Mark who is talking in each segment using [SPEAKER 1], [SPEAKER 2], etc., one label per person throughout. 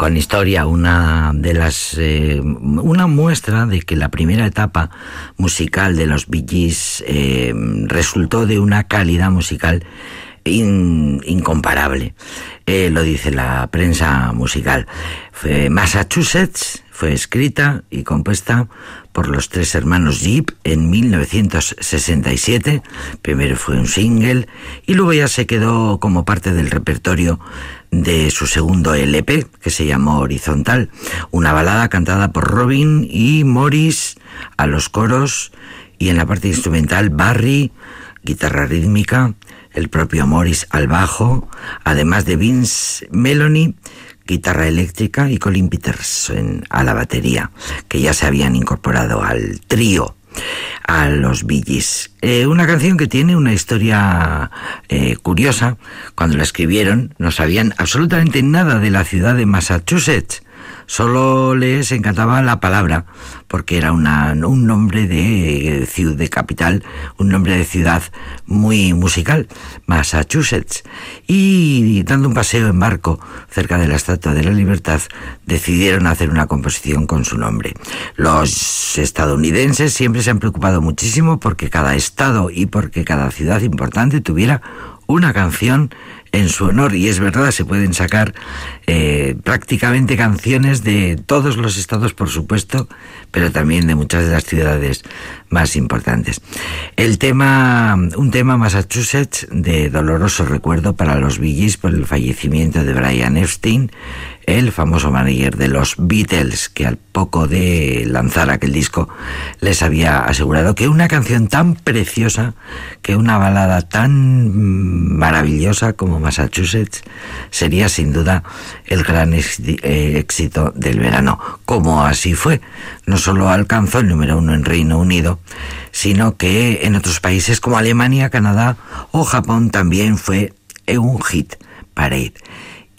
[SPEAKER 1] con
[SPEAKER 2] historia, una de las eh, una muestra de que la primera etapa musical de los Bee Gees eh, resultó de una calidad musical incomparable. Eh, lo dice la prensa musical. Massachusetts fue escrita y compuesta por los tres hermanos Jeep en 1967. Primero fue un single y luego ya se quedó como parte del repertorio de su segundo LP, que se llamó Horizontal, una balada cantada por Robin y Morris a los coros y en la parte instrumental Barry, guitarra rítmica, el propio Morris al bajo, además de Vince Melanie, guitarra eléctrica y Colin Peterson a la batería, que ya se habían incorporado al trío a los Billys. Eh, una canción que tiene una historia eh, curiosa. Cuando la escribieron no sabían absolutamente nada de la ciudad de Massachusetts. Solo les encantaba la palabra, porque era una, un nombre de ciudad de capital, un nombre de ciudad muy musical, Massachusetts. Y dando un paseo en barco cerca de la Estatua de la Libertad, decidieron hacer una composición con su nombre. Los estadounidenses siempre se han preocupado muchísimo porque cada estado y porque cada ciudad importante tuviera una canción en su honor y es verdad, se pueden sacar eh, prácticamente canciones de todos los estados, por supuesto, pero también de muchas de las ciudades más importantes. El tema, un tema Massachusetts de doloroso recuerdo para los Billys por el fallecimiento de Brian Epstein, el famoso manager de los Beatles, que al poco de lanzar aquel disco les había asegurado que una canción tan preciosa, que una balada tan maravillosa como Massachusetts sería sin duda el gran eh, éxito del verano, como así fue. No solo alcanzó el número uno en Reino Unido, sino que en otros países como Alemania, Canadá o Japón también fue un hit parade.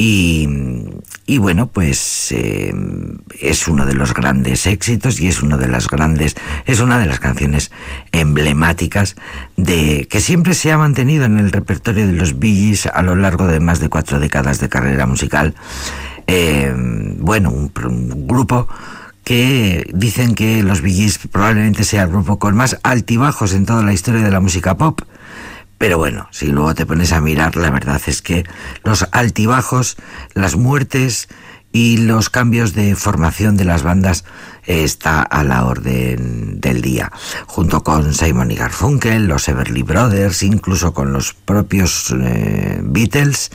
[SPEAKER 2] Y, bueno, pues eh, es uno de los grandes éxitos y es uno de las grandes, es una de las canciones emblemáticas de que siempre se ha mantenido en el repertorio de los Billys a lo largo de más de cuatro décadas de carrera musical. Eh, bueno, un, grupo que dicen que los Bee probablemente sea el grupo con más altibajos en toda la historia de la música pop. Pero bueno, si luego te pones a mirar, la verdad es que los altibajos, las muertes y los cambios de formación de las bandas está a la orden del día, junto con Simon y Garfunkel, los Everly Brothers, incluso con los propios eh, Beatles.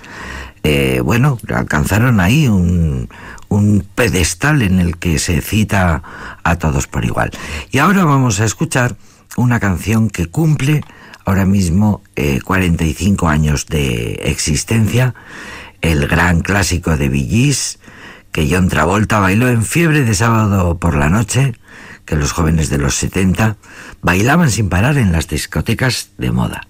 [SPEAKER 2] Eh, bueno, alcanzaron ahí un, un pedestal en el que se cita a todos por igual. Y ahora vamos a escuchar una canción que cumple ahora mismo 45 eh, años de existencia, el gran clásico de Billys, que John Travolta bailó en fiebre de sábado por la noche, que los jóvenes de los 70 bailaban sin parar en las discotecas de moda.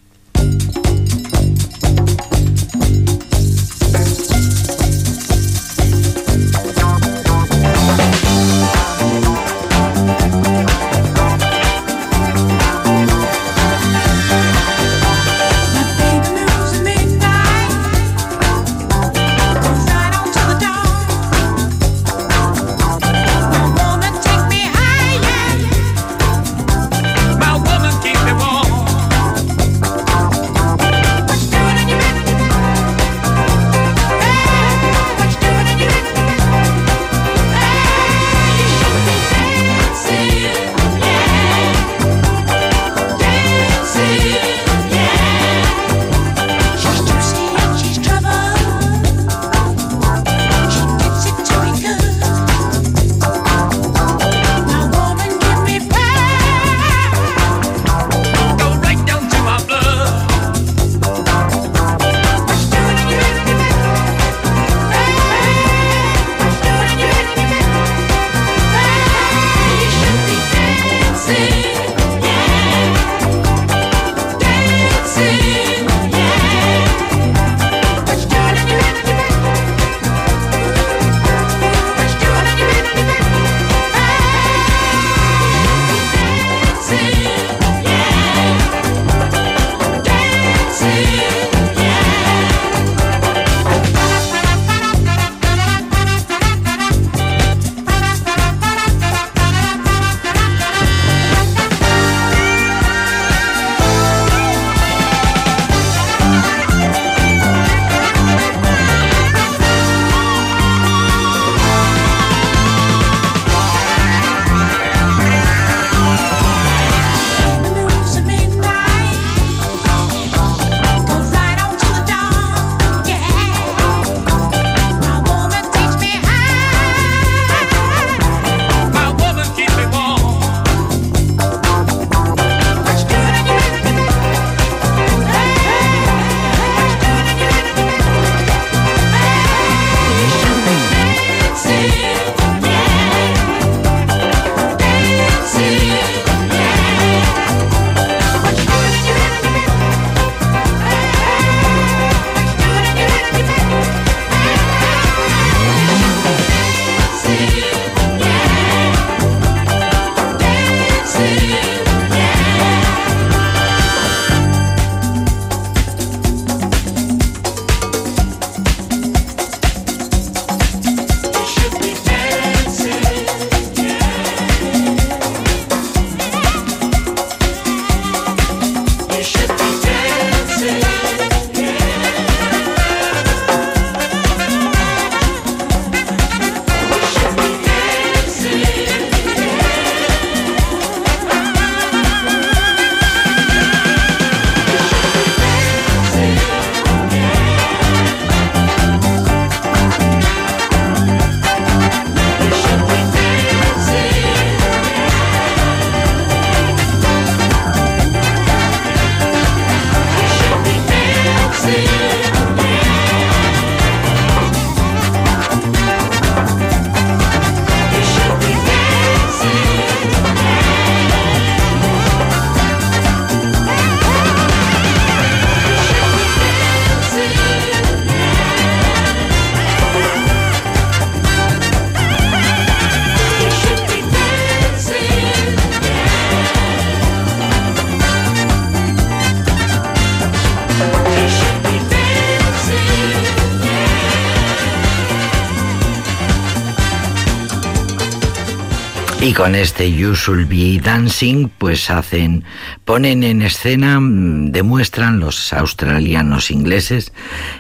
[SPEAKER 2] Con este You Should Be Dancing, pues hacen, ponen en escena, mm, demuestran los australianos ingleses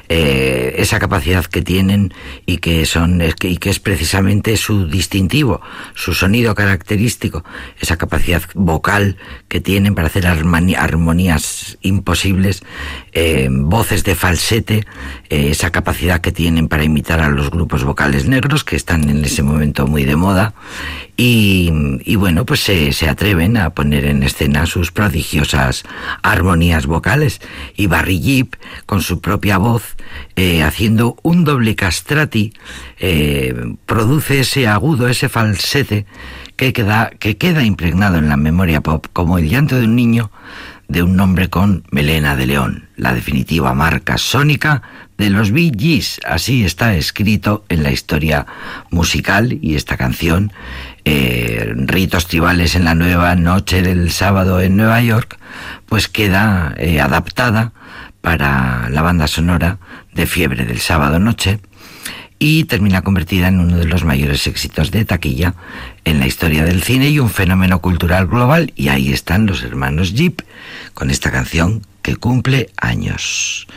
[SPEAKER 2] eh, esa capacidad que tienen y que son y que es precisamente su distintivo, su sonido característico, esa capacidad vocal que tienen para hacer armonías imposibles, eh, voces de falsete, eh, esa capacidad que tienen para imitar a los grupos vocales negros que están en ese momento muy de moda y, bueno, pues se, se, atreven a poner en escena sus prodigiosas armonías vocales. Y Barry Jeep, con su propia voz, eh, haciendo un doble castrati, eh, produce ese agudo, ese falsete que queda, que queda impregnado en la memoria pop como el llanto de un niño de un nombre con melena de león, la definitiva marca sónica de los Bee Gees. Así está escrito en la historia musical y esta canción eh, ritos tribales en la nueva noche del sábado en Nueva York, pues queda eh, adaptada para la banda sonora de Fiebre del sábado noche y termina convertida en uno de los mayores éxitos de taquilla en la historia del cine y un fenómeno cultural global. Y ahí están los hermanos Jeep con esta canción que cumple años.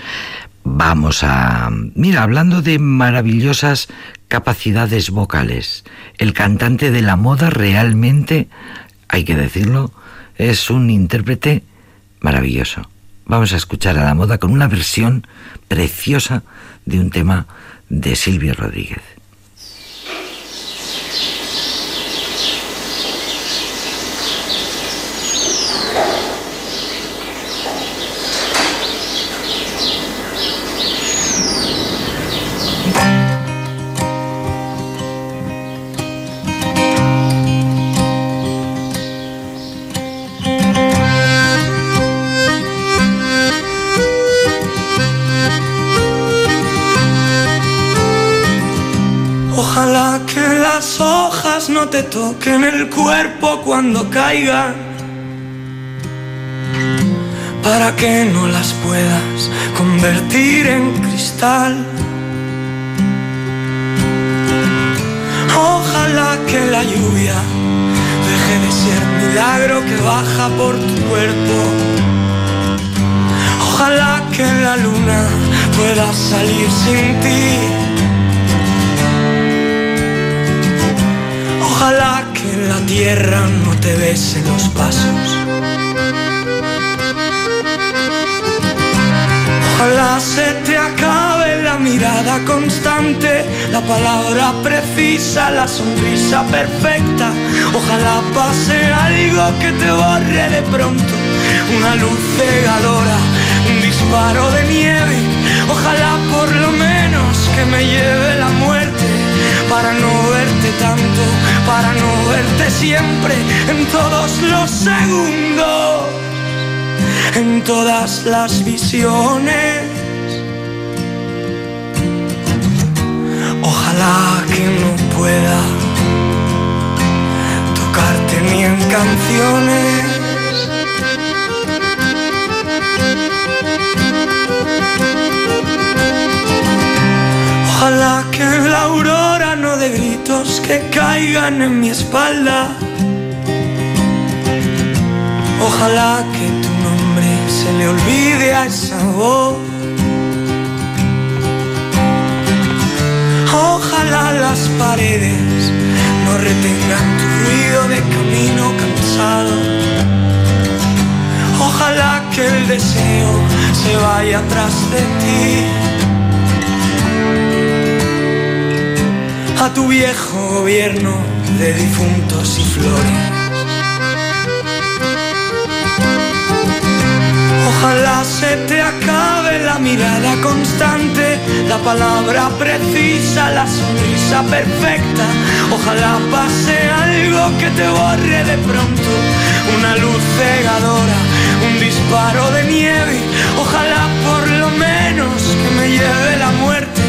[SPEAKER 2] Vamos a... Mira, hablando de maravillosas capacidades vocales, el cantante de la moda realmente, hay que decirlo, es un intérprete maravilloso. Vamos a escuchar a la moda con una versión preciosa de un tema de Silvio Rodríguez.
[SPEAKER 3] No te toquen el cuerpo cuando caigan, para que no las puedas convertir en cristal. Ojalá que la lluvia deje de ser milagro que baja por tu cuerpo. Ojalá que la luna pueda salir sin ti Ojalá que la tierra no te bese los pasos. Ojalá se te acabe la mirada constante, la palabra precisa, la sonrisa perfecta. Ojalá pase algo que te borre de pronto, una luz cegadora, un disparo de nieve. Ojalá por lo menos que me lleve la muerte para no verte tanto, para no verte siempre, en todos los segundos, en todas las visiones. Ojalá que no pueda tocarte ni en canciones. Ojalá que la aurora no de gritos que caigan en mi espalda. Ojalá que tu nombre se le olvide a esa voz. Ojalá las paredes no retengan tu ruido de camino cansado. Ojalá que el deseo se vaya atrás de ti. A tu viejo gobierno de difuntos y flores. Ojalá se te acabe la mirada constante, la palabra precisa, la sonrisa perfecta. Ojalá pase algo que te borre de pronto, una luz cegadora, un disparo de nieve. Ojalá por lo menos que me lleve la muerte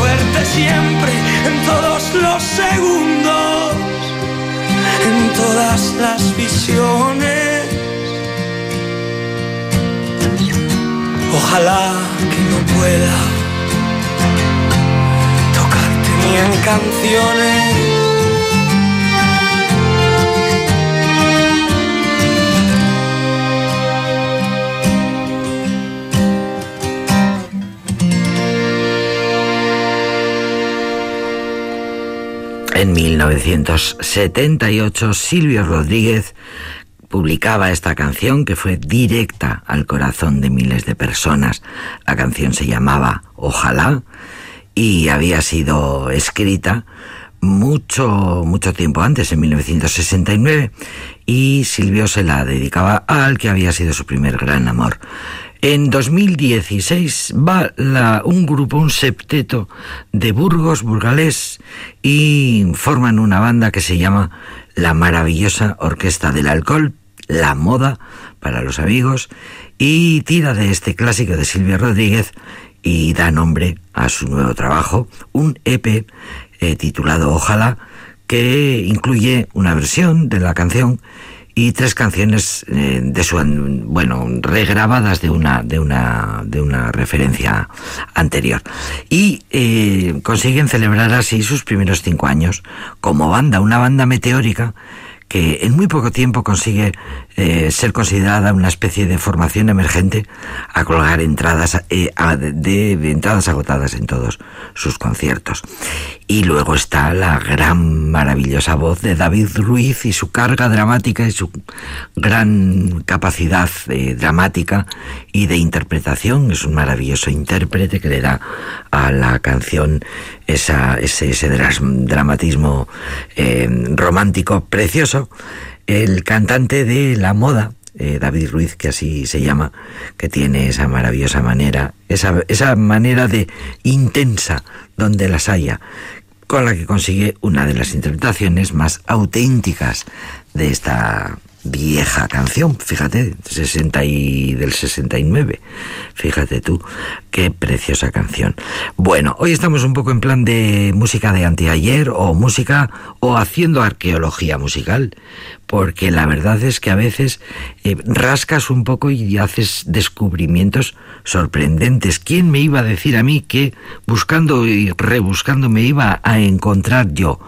[SPEAKER 3] siempre en todos los segundos, en todas las visiones. Ojalá que no pueda tocarte ni en canciones.
[SPEAKER 2] En 1978, Silvio Rodríguez publicaba esta canción que fue directa al corazón de miles de personas. La canción se llamaba Ojalá y había sido escrita mucho, mucho tiempo antes, en 1969, y Silvio se la dedicaba al que había sido su primer gran amor. En 2016 va la, un grupo, un septeto de Burgos, burgalés, y forman una banda que se llama La Maravillosa Orquesta del Alcohol, La Moda para los amigos, y tira de este clásico de Silvia Rodríguez y da nombre a su nuevo trabajo, un EP eh, titulado Ojalá, que incluye una versión de la canción y tres canciones eh, de su bueno regrabadas de una de una de una referencia anterior. Y eh, consiguen celebrar así sus primeros cinco años como banda una banda meteórica que en muy poco tiempo consigue eh, ser considerada una especie de formación emergente a colgar entradas eh, de, entradas agotadas en todos sus conciertos. Y luego está la gran maravillosa voz de David Ruiz y su carga dramática y su gran capacidad eh, dramática y de interpretación. Es un maravilloso intérprete que le da a la canción esa, ese, dramatismo romántico precioso el cantante de la moda, eh, David Ruiz, que así se llama, que tiene esa maravillosa manera, esa, esa manera de intensa donde las haya, con la que consigue una de las interpretaciones más auténticas de esta vieja canción, fíjate, 60 y del 69. Fíjate tú, qué preciosa canción. Bueno, hoy estamos un poco en plan de música de anteayer o música o haciendo arqueología musical, porque la verdad es que a veces eh, rascas un poco y haces descubrimientos sorprendentes. ¿Quién me iba a decir a mí que buscando y rebuscando me iba a encontrar yo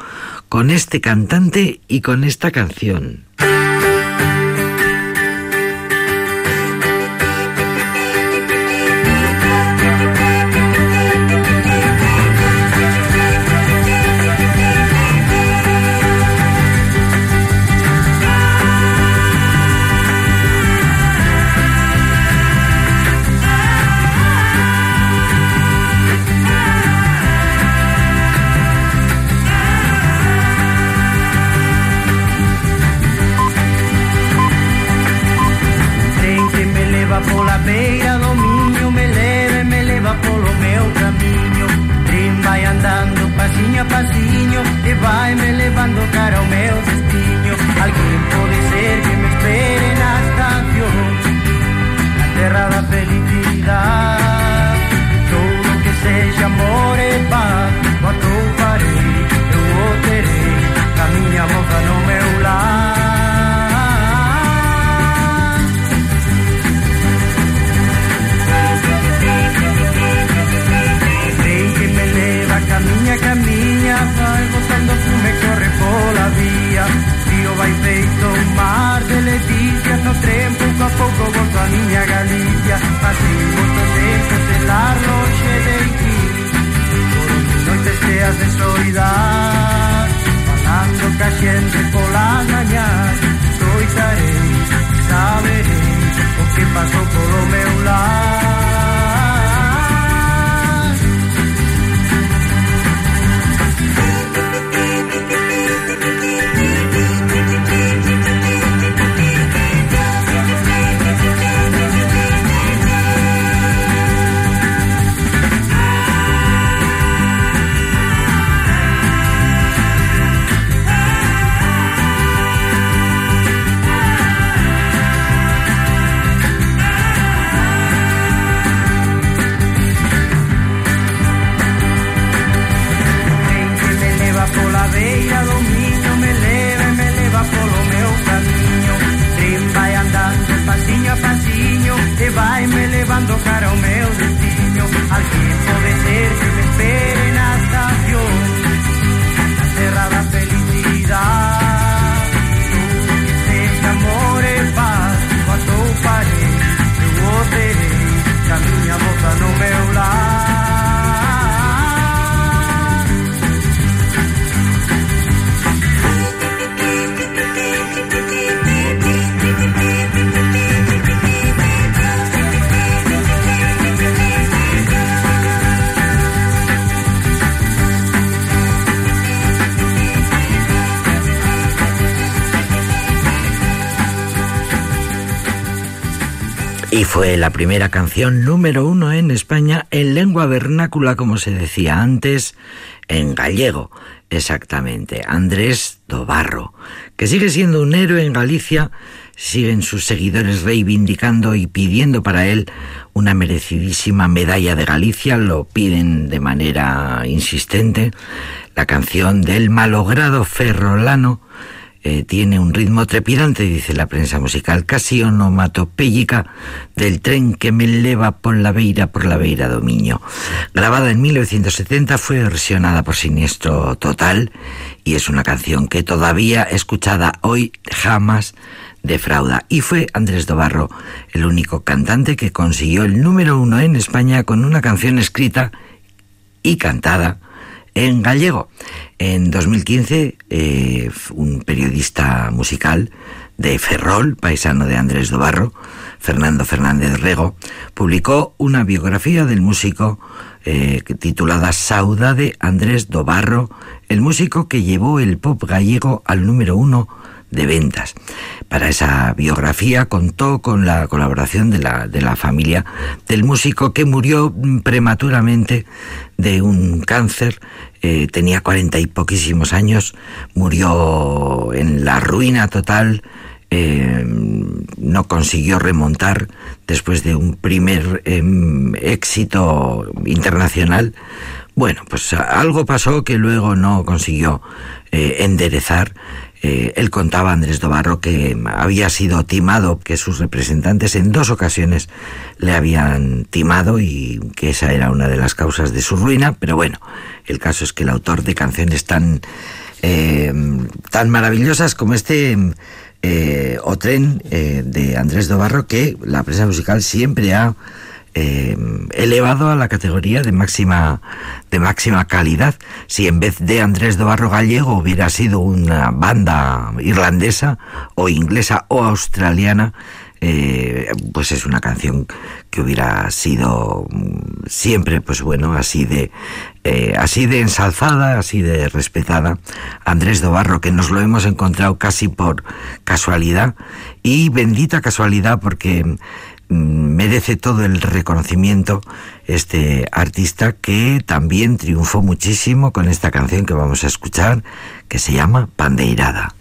[SPEAKER 2] con este cantante y con esta canción? Fue la primera canción número uno en España en lengua vernácula, como se decía antes, en gallego, exactamente. Andrés Dobarro, que sigue siendo un héroe en Galicia, siguen sus seguidores reivindicando y pidiendo para él una merecidísima medalla de Galicia, lo piden de manera insistente. La canción del malogrado ferrolano eh, tiene un ritmo trepidante, dice la prensa musical, casi onomatopéyica del tren que me eleva por la beira, por la beira dominio. Grabada en 1970, fue versionada por Siniestro Total y es una canción que todavía escuchada hoy jamás defrauda. Y fue Andrés Dobarro el único cantante que consiguió el número uno en España con una canción escrita y cantada en gallego. En 2015, eh, un periodista musical de Ferrol, paisano de Andrés Dobarro, Fernando Fernández Rego, publicó una biografía del músico eh, titulada Saudade Andrés Dobarro, el músico que llevó el pop gallego al número uno de ventas. Para esa biografía contó con la colaboración de la, de la familia del músico que murió prematuramente de un cáncer, eh, tenía cuarenta y poquísimos años, murió en la ruina total, eh, no consiguió remontar después de un primer em, éxito internacional. Bueno, pues algo pasó que luego no consiguió eh, enderezar eh, él contaba, Andrés Dobarro, que había sido timado, que sus representantes en dos ocasiones le habían timado y que esa era una de las causas de su ruina, pero bueno, el caso es que el autor de canciones tan, eh, tan maravillosas como este eh, O Tren de Andrés Dobarro, que la prensa musical siempre ha eh, elevado a la categoría de máxima, de máxima calidad. Si en vez de Andrés de Barro Gallego hubiera sido una banda irlandesa o inglesa o australiana, eh, pues es una canción que hubiera sido mm, siempre, pues bueno, así de, eh, así de ensalzada, así de respetada. Andrés Dobarro, que nos lo hemos encontrado casi por casualidad y bendita casualidad porque merece todo el reconocimiento este artista que también triunfó muchísimo con esta canción que vamos a escuchar que se llama Pandeirada.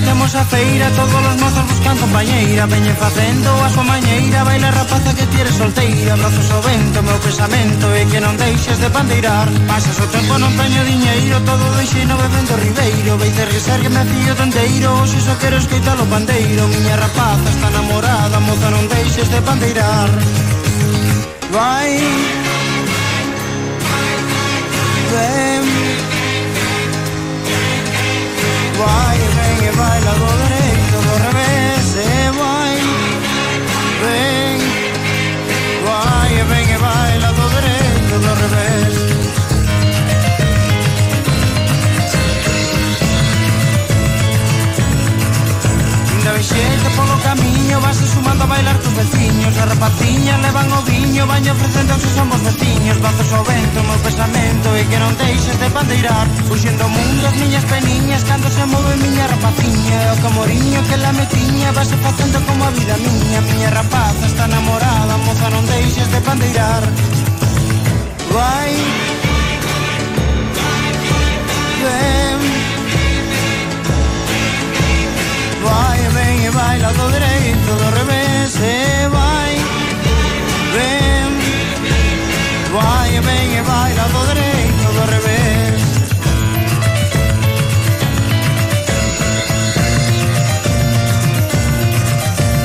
[SPEAKER 4] temos a feira Todos os mozos buscan compañeira. Veñe facendo a súa mañeira Baila rapaza que tires solteira. Brazos ao vento, meu pensamento E que non deixes de pandeirar Pasas o tempo, non teño diñeiro Todo deixei no bebendo ribeiro. Veite risar que me fío tonteiro Hoxe só quero escoitar o pandeiro. Miña rapaza está namorada Moza non deixes de pandeirar Vai. Ven. Vai. Que baila do revés e vai Ven, vai e ven e baila do dereito, do revés Ainda vexete polo vas sumando a bailar tus veciños A rapaciña levan o camiño Baño ofrecendo aos somos ambos veciños Bazos ao vento, meu pesamento E que non deixes de bandeirar. Uxendo o mundo as miñas peniñas Cando se move miña rapaciña E o oh, camoriño que la metiña Vas facendo como a vida miña Miña rapaza está namorada Moza non deixes de bandeirar. Vai Ven. Vai, ven e baila do dereito do revés E vai Ven. Vai e ven e baila do dereito do revés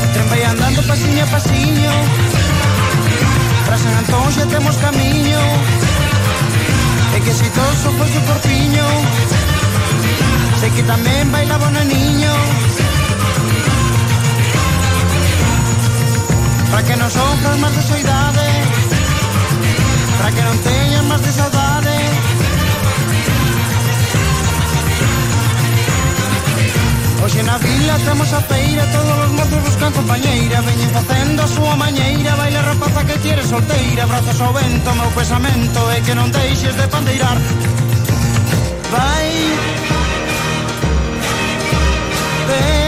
[SPEAKER 4] O tren vai andando pasiño a pasiño Para San Antón xa temos camiño E que si toso fose o corpiño Sei que tamén bailaba o niño. Para que non sofras máis de soidade para que non teñan máis de saudade eh. Hoxe na vila
[SPEAKER 5] temos a feira Todos os mozos buscan compañeira. Veñen facendo a súa mañeira Baila rapaza que quieres solteira. Brazos ao vento, meu pesamento É que non deixes de pandeirar. Vai. Ven.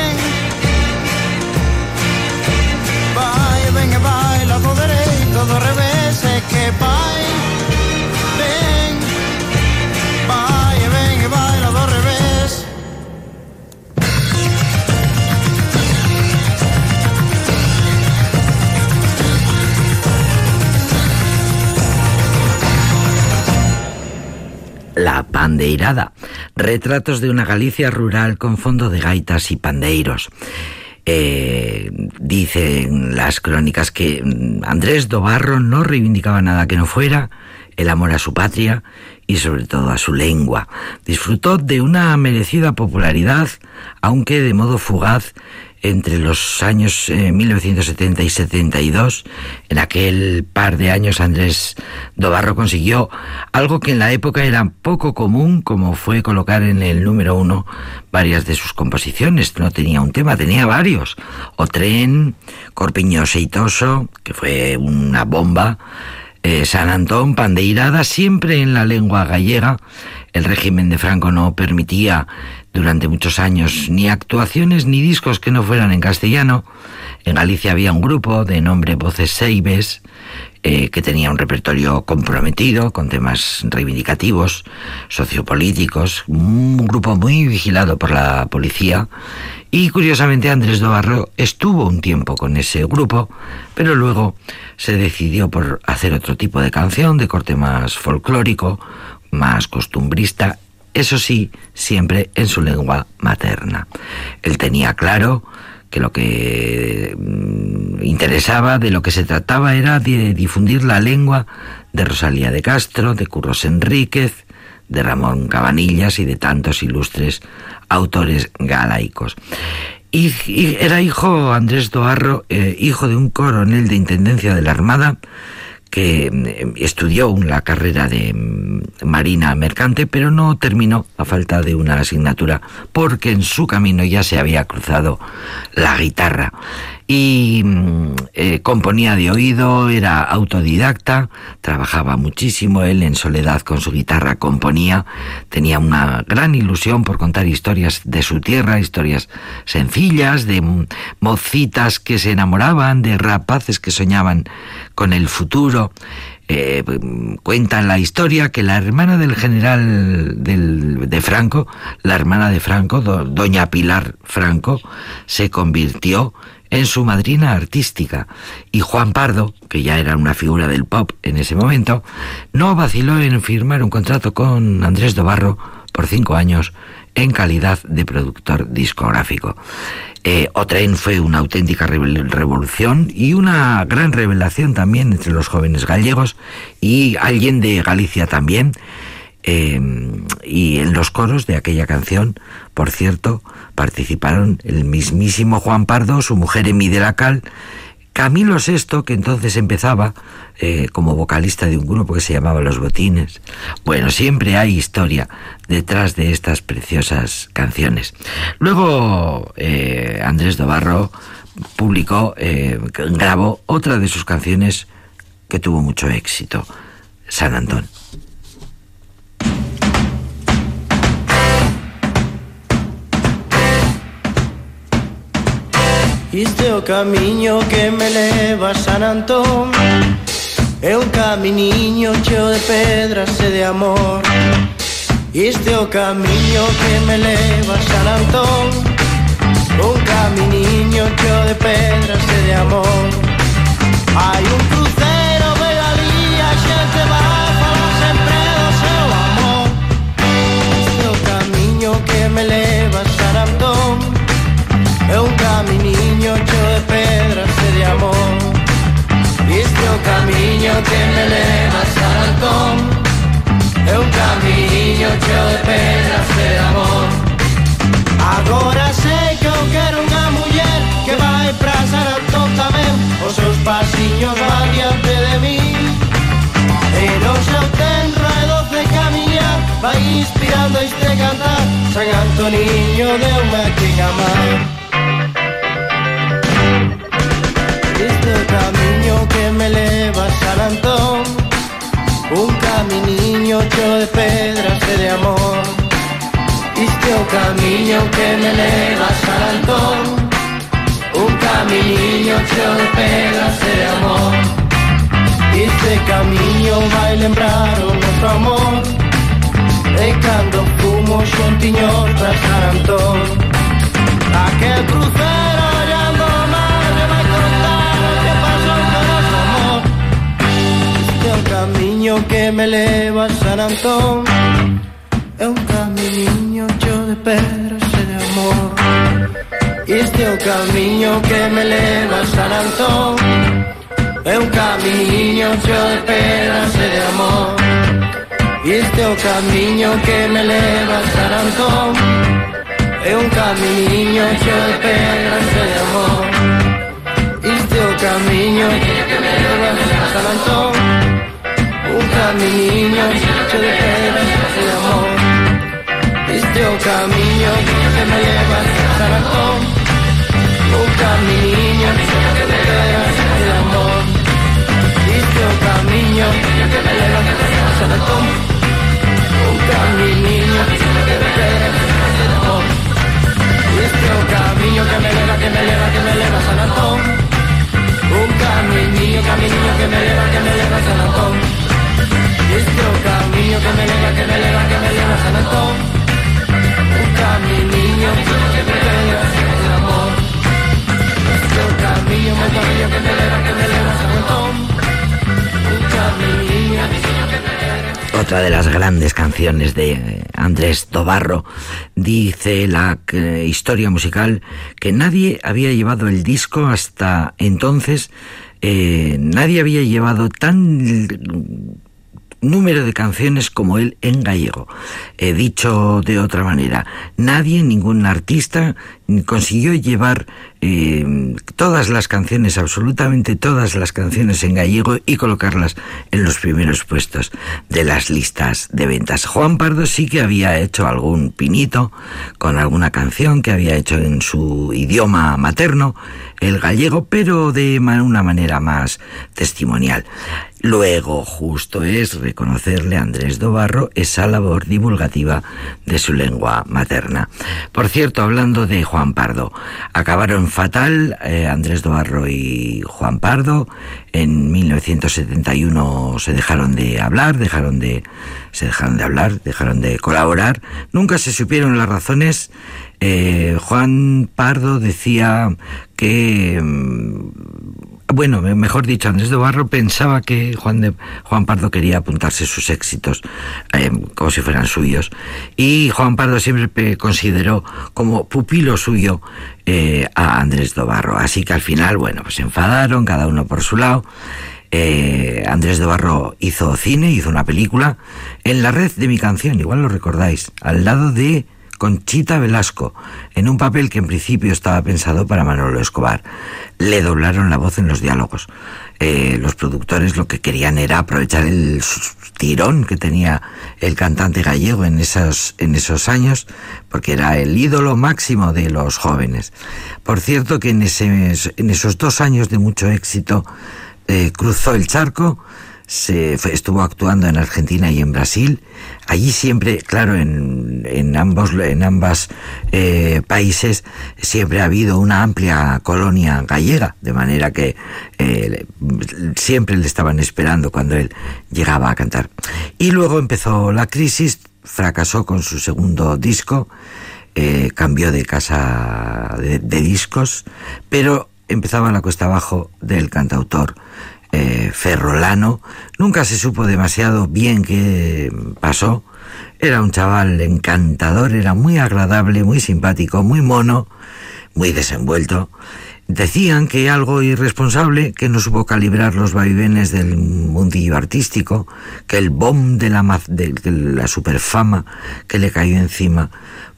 [SPEAKER 2] Pandeirada, retratos de una Galicia rural con fondo de gaitas y pandeiros. Eh, dicen las crónicas que mm, Andrés Dobarro no reivindicaba nada que no fuera el amor a su patria y sobre todo a su lengua. Disfrutó de una merecida popularidad, aunque de modo fugaz entre los años 1970 eh, y 72. En aquel par de años Andrés Dobarro consiguió algo que en la época era poco común, como fue colocar en el número uno varias de sus composiciones. No tenía un tema, tenía varios. O Tren, Corpiño Seitoso, que fue una bomba, eh, San Antón, Pandeirada, siempre en la lengua gallega. El régimen de Franco no permitía durante muchos años ni actuaciones ni discos que no fueran en castellano. En Galicia había un grupo de nombre Voces Seibes eh, que tenía un repertorio comprometido con temas reivindicativos, sociopolíticos, un grupo muy vigilado por la policía. Y curiosamente Andrés Dobarro estuvo un tiempo con ese grupo, pero luego se decidió por hacer otro tipo de canción de corte más folclórico, más costumbrista eso sí, siempre en su lengua materna. Él tenía claro que lo que mm, interesaba, de lo que se trataba era de difundir la lengua de Rosalía de Castro, de Curros Enríquez, de Ramón Cabanillas y de tantos ilustres autores galaicos. Y, era hijo Andrés Doarro, eh, hijo de un coronel de Intendencia de la Armada, que mm, estudió la carrera de mm, marina mercante, pero no terminó a falta de una asignatura, porque en su camino ya se había cruzado la guitarra y mm, eh, componía de oído, era autodidacta, trabajaba muchísimo, él en soledad con su guitarra componía, tenía una gran ilusión por contar historias de su tierra, historias sencillas, de mocitas que se enamoraban, de rapaces que soñaban con el futuro. Eh, cuenta la historia que la hermana del general de Franco, la hermana de Franco, doña Pilar Franco, se convirtió en su madrina artística, y Juan Pardo, que ya era una figura del pop en ese momento, no vaciló en firmar un contrato con Andrés Dobarro por cinco años en calidad de productor discográfico. Eh, Otren fue una auténtica revolución y una gran revelación también entre los jóvenes gallegos y alguien de Galicia también. Eh, y en los coros de aquella canción, por cierto, participaron el mismísimo Juan Pardo, su mujer Emi de la Cal, Camilo VI, que entonces empezaba eh, como vocalista de un grupo que se llamaba Los Botines. Bueno, siempre hay historia detrás de estas preciosas canciones. Luego eh, Andrés Dobarro publicó, eh, grabó otra de sus canciones que tuvo mucho éxito, San Antón.
[SPEAKER 5] Este o camiño que me leva a San Antón. É un camiño cheo de pedras e de amor. Este o camiño que me leva a San Antón. Un camiño cheo de pedras e de amor. Hai un crucero de Galía xente vai falar sempre do seu amor. Este o camiño que me leva a mi niño hecho de pedras y de amor. Viste o camiño que me leva a Antón É un camiño cheo de pedras e de amor Agora sei que eu quero unha muller Que vai pra San Antón tamén Os seus pasiños van diante de mí. E non xa tenra e doce camiñar Vai inspirando este cantar San Antoniño de unha que amar este camino que me eleva a Antón, un caminiño hecho de pedras y de amor. Este camino que me eleva a Antón, un caminiño hecho de pedras y de amor. Este camino va a lembrar nuestro amor, e cando fumo xuntiños para Sarantón, a que crucera camiño que me leva a San Antón. É un camiño cheo de pedras de amor. Este é o camiño que me leva a San Antón. É un camiño cheo de pedras de amor. Este é o camiño que me leva a San Antón. É un camiño cheo de pedras de amor. Este é o camiño que me leva a San Antón Un camiño cheo de pedras e de amor. Este é o camiño que me leva a Antón Un camiño cheo de pedras e de amor. Este é o camiño que me leva a Antón Un camiño cheo de pedras e de amor Este é o camiño que me leva, que me leva, que me leva a San Un camiño, camiño que me leva, que me leva a San
[SPEAKER 2] Otra de las grandes canciones de Andrés Tobarro dice la eh, historia musical que nadie había llevado el disco hasta entonces, eh, nadie había llevado tan número de canciones como él en gallego. He dicho de otra manera, nadie, ningún artista consiguió llevar eh, todas las canciones, absolutamente todas las canciones en gallego y colocarlas en los primeros puestos de las listas de ventas. Juan Pardo sí que había hecho algún pinito con alguna canción que había hecho en su idioma materno, el gallego, pero de una manera más testimonial. Luego, justo es reconocerle a Andrés Dobarro esa labor divulgativa de su lengua materna. Por cierto, hablando de Juan Pardo, acabaron fatal eh, Andrés Dobarro y Juan Pardo. En 1971 se dejaron de hablar, dejaron de, se dejaron de hablar, dejaron de colaborar. Nunca se supieron las razones. Eh, Juan Pardo decía que bueno, mejor dicho, Andrés de pensaba que Juan, de, Juan Pardo quería apuntarse sus éxitos eh, como si fueran suyos. Y Juan Pardo siempre consideró como pupilo suyo eh, a Andrés Dobarro. Así que al final, bueno, pues se enfadaron, cada uno por su lado. Eh, Andrés de hizo cine, hizo una película en la red de mi canción, igual lo recordáis, al lado de Conchita Velasco, en un papel que en principio estaba pensado para Manolo Escobar. Le doblaron la voz en los diálogos. Eh, los productores lo que querían era aprovechar el tirón que tenía el cantante gallego en esos, en esos años, porque era el ídolo máximo de los jóvenes. Por cierto que en, ese, en esos dos años de mucho éxito eh, cruzó el charco, se estuvo actuando en Argentina y en Brasil. Allí siempre, claro, en, en ambos, en ambas eh, países siempre ha habido una amplia colonia gallega, de manera que eh, siempre le estaban esperando cuando él llegaba a cantar. Y luego empezó la crisis, fracasó con su segundo disco, eh, cambió de casa de discos, pero empezaba la cuesta abajo del cantautor eh, ferrolano. Nunca se supo demasiado bien qué pasó. Era un chaval encantador, era muy agradable, muy simpático, muy mono, muy desenvuelto. Decían que algo irresponsable, que no supo calibrar los vaivenes del mundillo artístico, que el bomb de la, de, de la superfama que le cayó encima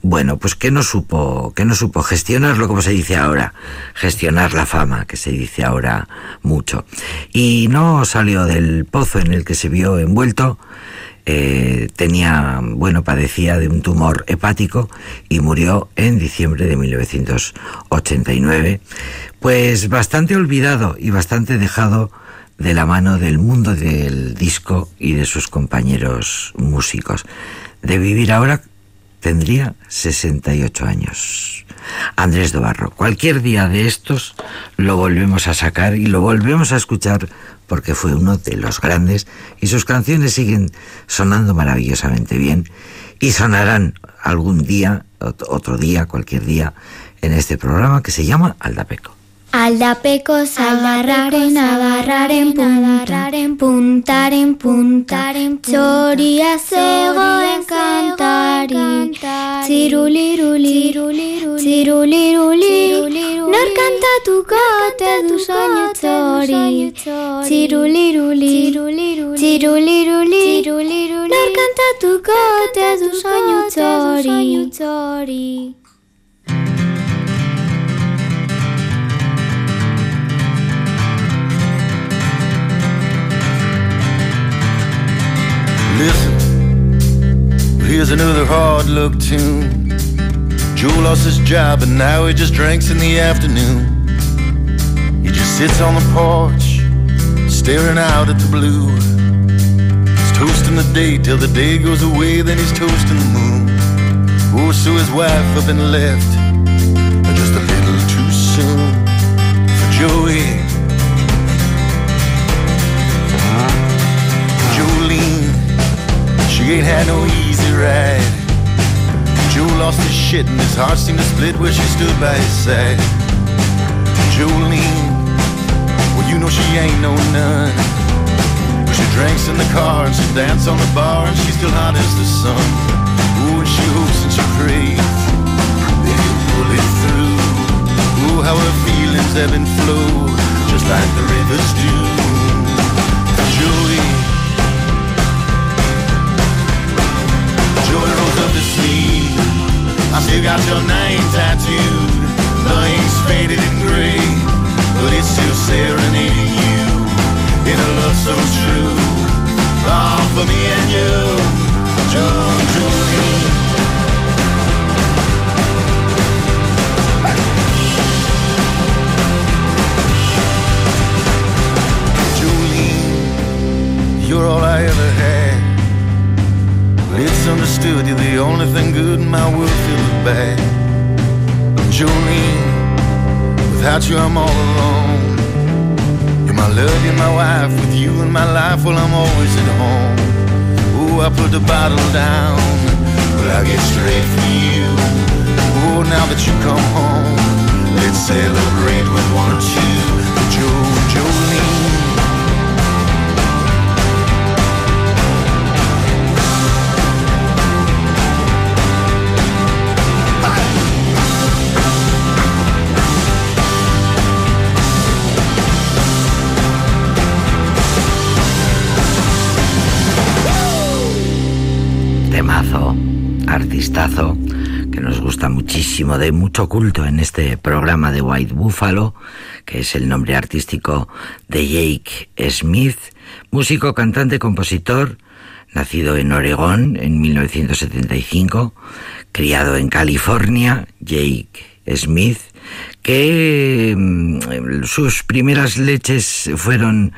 [SPEAKER 2] bueno, pues que no supo, que no supo gestionarlo como se dice ahora, gestionar la fama, que se dice ahora mucho. Y no salió del pozo en el que se vio envuelto, eh, tenía, bueno, padecía de un tumor hepático y murió en diciembre de 1989, pues bastante olvidado y bastante dejado de la mano del mundo del disco y de sus compañeros músicos. De vivir ahora tendría 68 años. Andrés Dobarro, cualquier día de estos lo volvemos a sacar y lo volvemos a escuchar porque fue uno de los grandes y sus canciones siguen sonando maravillosamente bien y sonarán algún día, otro día, cualquier día, en este programa que se llama Aldapeco.
[SPEAKER 6] Aldapeko zagarraren, nabarraren, puntararen, puntaren, puntaren, txoria zegoen kantari. Txiruliruli, txiruliruli, nor kantatuko ote du soinu txori. Txiruliruli, txiruliruli, nor kantatuko ote du soinu
[SPEAKER 7] txori. Here's another hard look tune. Joe lost his job and now he just drinks in the afternoon. He just sits on the porch, staring out at the blue. He's toasting the day till the day goes away, then he's toasting the moon. Oh, so his wife up and left, just a little too soon for Joey. She ain't had no easy ride. Joe lost his shit and his heart seemed to split where she stood by his side. Jolene, well you know she ain't no nun. But She drinks in the car and she dances on the bar and she's still hot as the sun. Ooh, and she hopes and she prays that he'll pull it through. Ooh, how her feelings ebb and flow, just like the rivers do. I without you I'm all alone. You're my love, you're my wife. With you in my life, well I'm always at home. Oh, I put the bottle down, but I get straight for you. Oh, now that you come home, let's celebrate with one or two. Joe, Jolene.
[SPEAKER 2] Que nos gusta muchísimo, de mucho culto en este programa de White Buffalo, que es el nombre artístico de Jake Smith, músico, cantante, compositor, nacido en Oregón en 1975, criado en California, Jake Smith, que mm, sus primeras leches fueron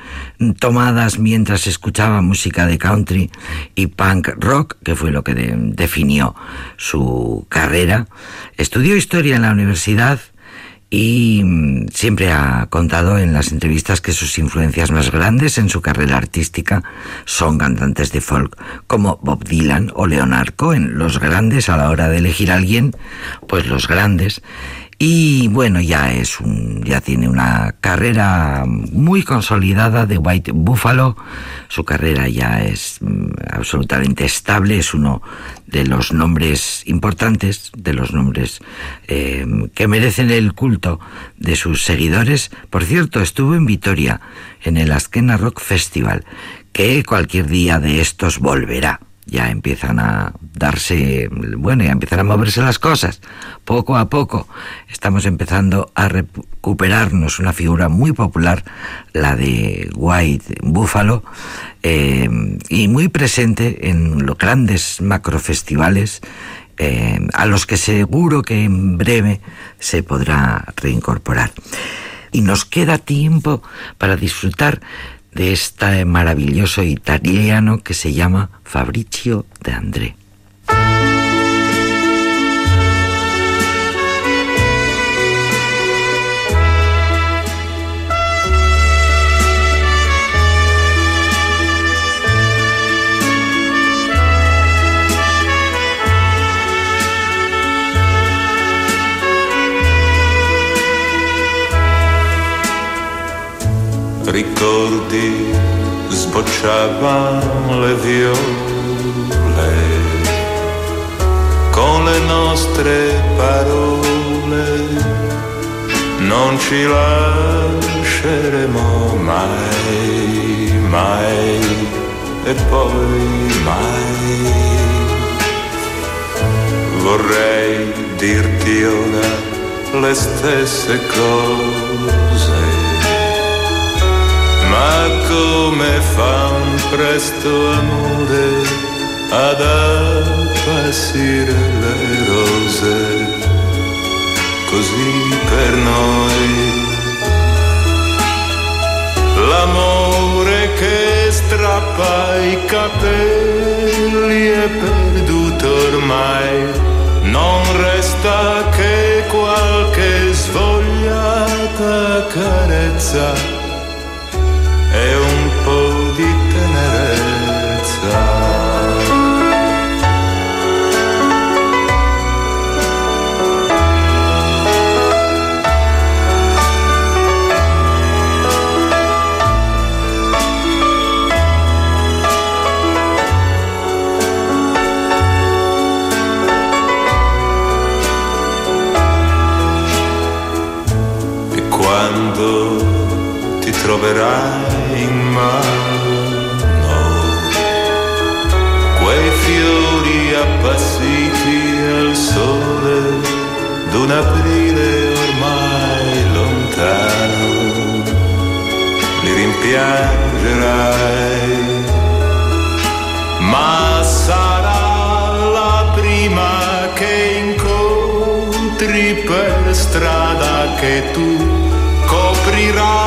[SPEAKER 2] tomadas mientras escuchaba música de country y punk rock, que fue lo que definió su carrera. Estudió historia en la universidad y mm, siempre ha contado en las entrevistas que sus influencias más grandes en su carrera artística son cantantes de folk como Bob Dylan o Leonard Cohen, los grandes a la hora de elegir a alguien, pues los grandes. Y bueno, ya es un, ya tiene una carrera muy consolidada de White Buffalo. Su carrera ya es mm, absolutamente estable. Es uno de los nombres importantes, de los nombres eh, que merecen el culto de sus seguidores. Por cierto, estuvo en Vitoria en el Askena Rock Festival, que cualquier día de estos volverá ya empiezan a darse, bueno, ya empiezan a moverse las cosas. Poco a poco estamos empezando a recuperarnos una figura muy popular, la de White Buffalo, eh, y muy presente en los grandes macrofestivales, eh, a los que seguro que en breve se podrá reincorporar. Y nos queda tiempo para disfrutar de este maravilloso italiano que se llama Fabrizio de André.
[SPEAKER 8] Sbocciavano le viole con le nostre parole non ci lasceremo mai, mai e poi mai. Vorrei dirti ora le stesse cose ma come fa un presto amore ad appassire le rose, così per noi. L'amore che strappa i capelli è perduto ormai, non resta che qualche svogliata carezza e un troverai in mano quei fiori appassiti al sole d'un aprile ormai lontano. Li rimpiangerai ma sarà la prima che incontri per strada che tu coprirai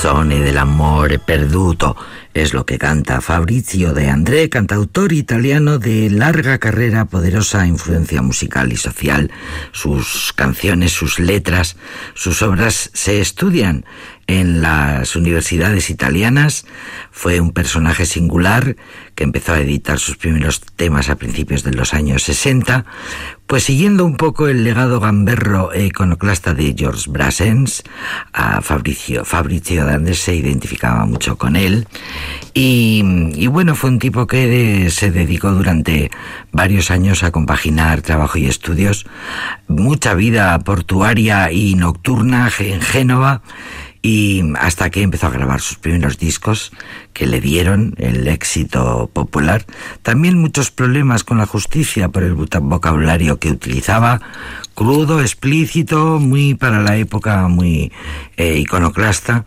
[SPEAKER 2] Canzone dell'amore perduto es lo que canta Fabrizio de André, cantautor italiano de larga carrera, poderosa influencia musical y social. Sus canciones, sus letras, sus obras se estudian en las universidades italianas. Fue un personaje singular que empezó a editar sus primeros temas a principios de los años 60. Pues siguiendo un poco el legado gamberro e de George Brassens, a Fabrizio de Andrés se identificaba mucho con él. Y, bueno, fue un tipo que se dedicó durante varios años a compaginar trabajo y estudios, mucha vida portuaria y nocturna en Génova y hasta que empezó a grabar sus primeros discos que le dieron el éxito popular. También muchos problemas con la justicia por el vocabulario que utilizaba, crudo, explícito, muy para la época, muy eh, iconoclasta.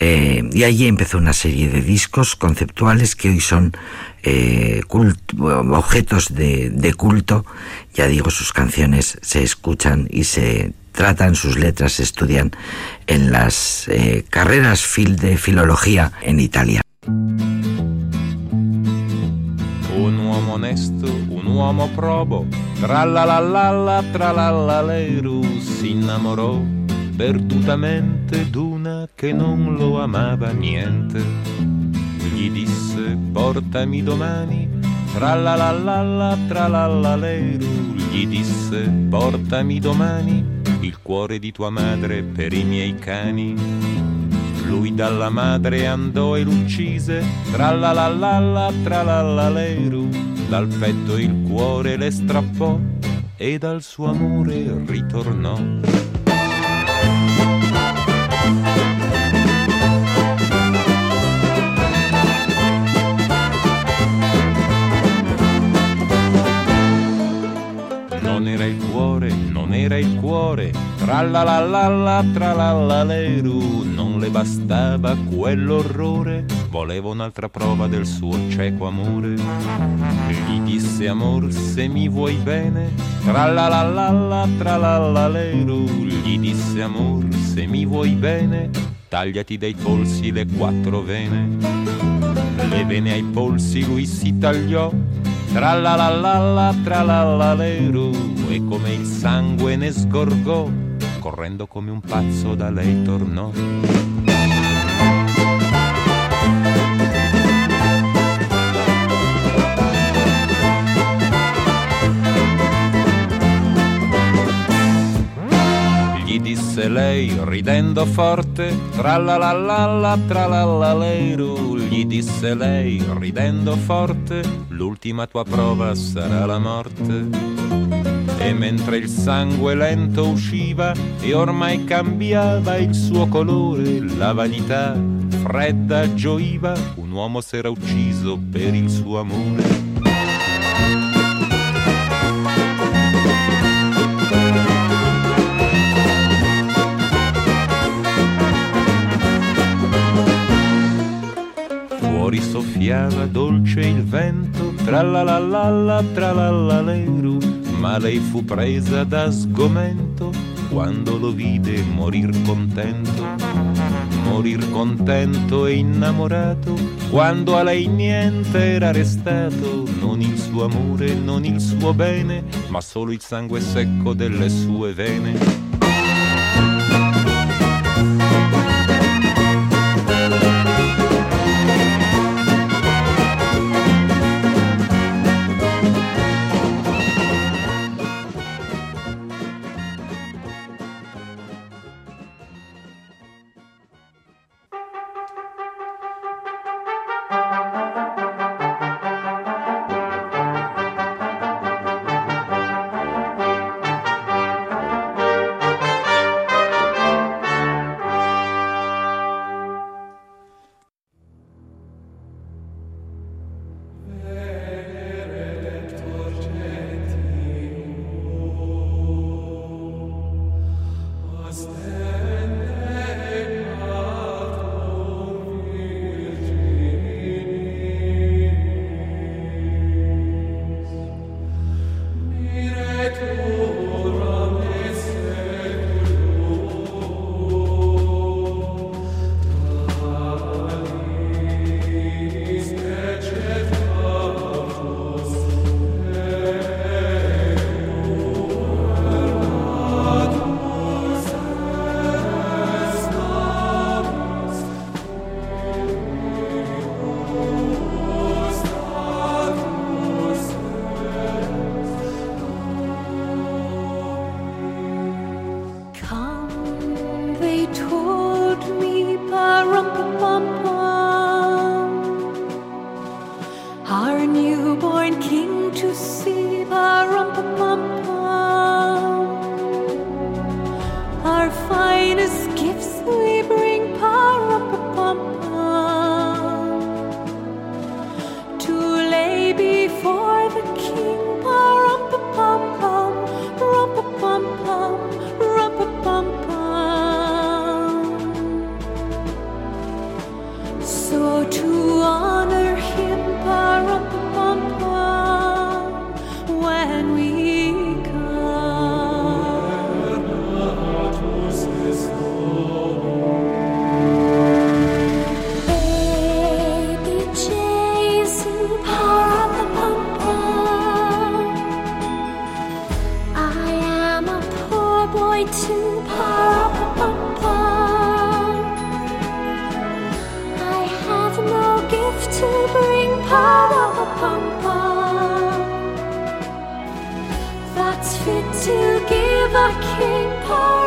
[SPEAKER 2] Eh, y allí empezó una serie de discos conceptuales que hoy son eh, objetos de, culto. Ya digo, sus canciones se escuchan y se tratan, sus letras se estudian en las eh, carreras fil de filología en Italia.
[SPEAKER 8] onesto, un uomo probo, tralalala, tralallaleru, si innamorò perdutamente d'una che non lo amava niente. Gli disse portami domani, tralalala, tralallaleru, gli disse portami domani il cuore di tua madre per i miei cani. Lui dalla madre andò e l'uccise, tralalala, tralallaleru, dal petto il cuore le strappò e dal suo amore ritornò. Cuore, non era il cuore, tralalala, tralallaleru, le bastava quell'orrore, voleva un'altra prova del suo cieco amore. Gli disse amor se mi vuoi bene, tralalala, tralalaleru, gli disse amor se mi vuoi bene, tagliati dai polsi le quattro vene. Le vene ai polsi lui si tagliò, tra la la la la, tra la la leru, e come il sangue ne sgorgò, correndo come un pazzo da lei tornò. Disse lei ridendo forte, tralalala, tralalalero, gli disse lei ridendo forte, l'ultima tua prova sarà la morte. E mentre il sangue lento usciva e ormai cambiava il suo colore, la vanità fredda gioiva, un uomo s'era ucciso per il suo amore. Soffiava dolce il vento, tralalala, tralalaleru, ma lei fu presa da sgomento quando lo vide morir contento, morir contento e innamorato, quando a lei niente era restato, non il suo amore, non il suo bene, ma solo il sangue secco delle sue vene.
[SPEAKER 6] It's fit to give a king power.